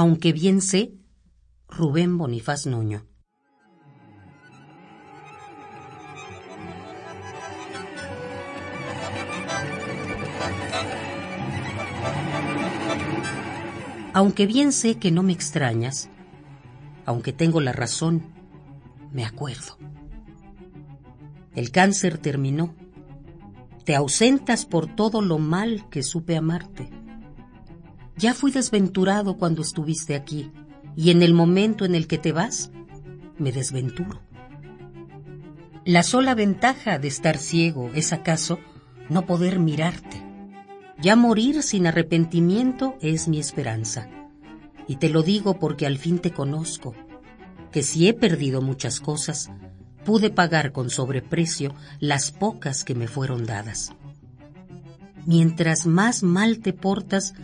Aunque bien sé, Rubén Bonifaz Nuño. Aunque bien sé que no me extrañas, aunque tengo la razón, me acuerdo. El cáncer terminó. Te ausentas por todo lo mal que supe amarte. Ya fui desventurado cuando estuviste aquí, y en el momento en el que te vas, me desventuro. La sola ventaja de estar ciego es acaso no poder mirarte. Ya morir sin arrepentimiento es mi esperanza. Y te lo digo porque al fin te conozco, que si he perdido muchas cosas, pude pagar con sobreprecio las pocas que me fueron dadas. Mientras más mal te portas,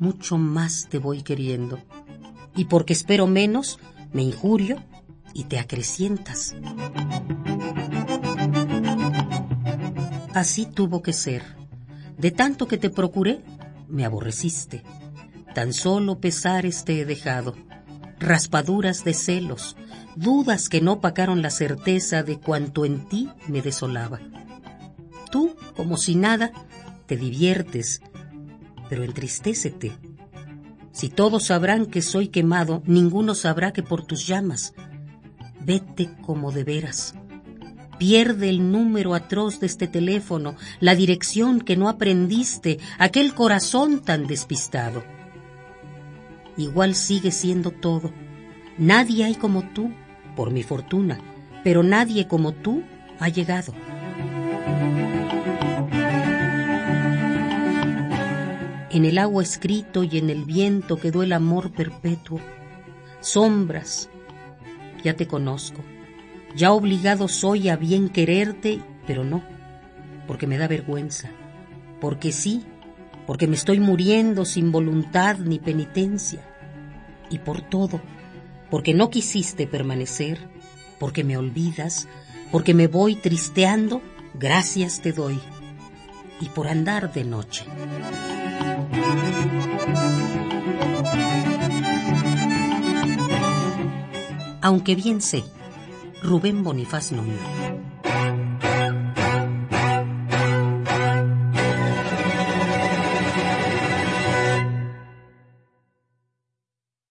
mucho más te voy queriendo. Y porque espero menos, me injurio y te acrecientas. Así tuvo que ser. De tanto que te procuré, me aborreciste. Tan solo pesares te he dejado, raspaduras de celos, dudas que no pacaron la certeza de cuanto en ti me desolaba. Tú, como si nada, te diviertes pero entristécete. Si todos sabrán que soy quemado, ninguno sabrá que por tus llamas. Vete como de veras. Pierde el número atroz de este teléfono, la dirección que no aprendiste, aquel corazón tan despistado. Igual sigue siendo todo. Nadie hay como tú, por mi fortuna, pero nadie como tú ha llegado. En el agua escrito y en el viento quedó el amor perpetuo. Sombras, ya te conozco. Ya obligado soy a bien quererte, pero no, porque me da vergüenza. Porque sí, porque me estoy muriendo sin voluntad ni penitencia. Y por todo, porque no quisiste permanecer, porque me olvidas, porque me voy tristeando, gracias te doy. Y por andar de noche. Aunque bien sé, Rubén Bonifaz Núñez.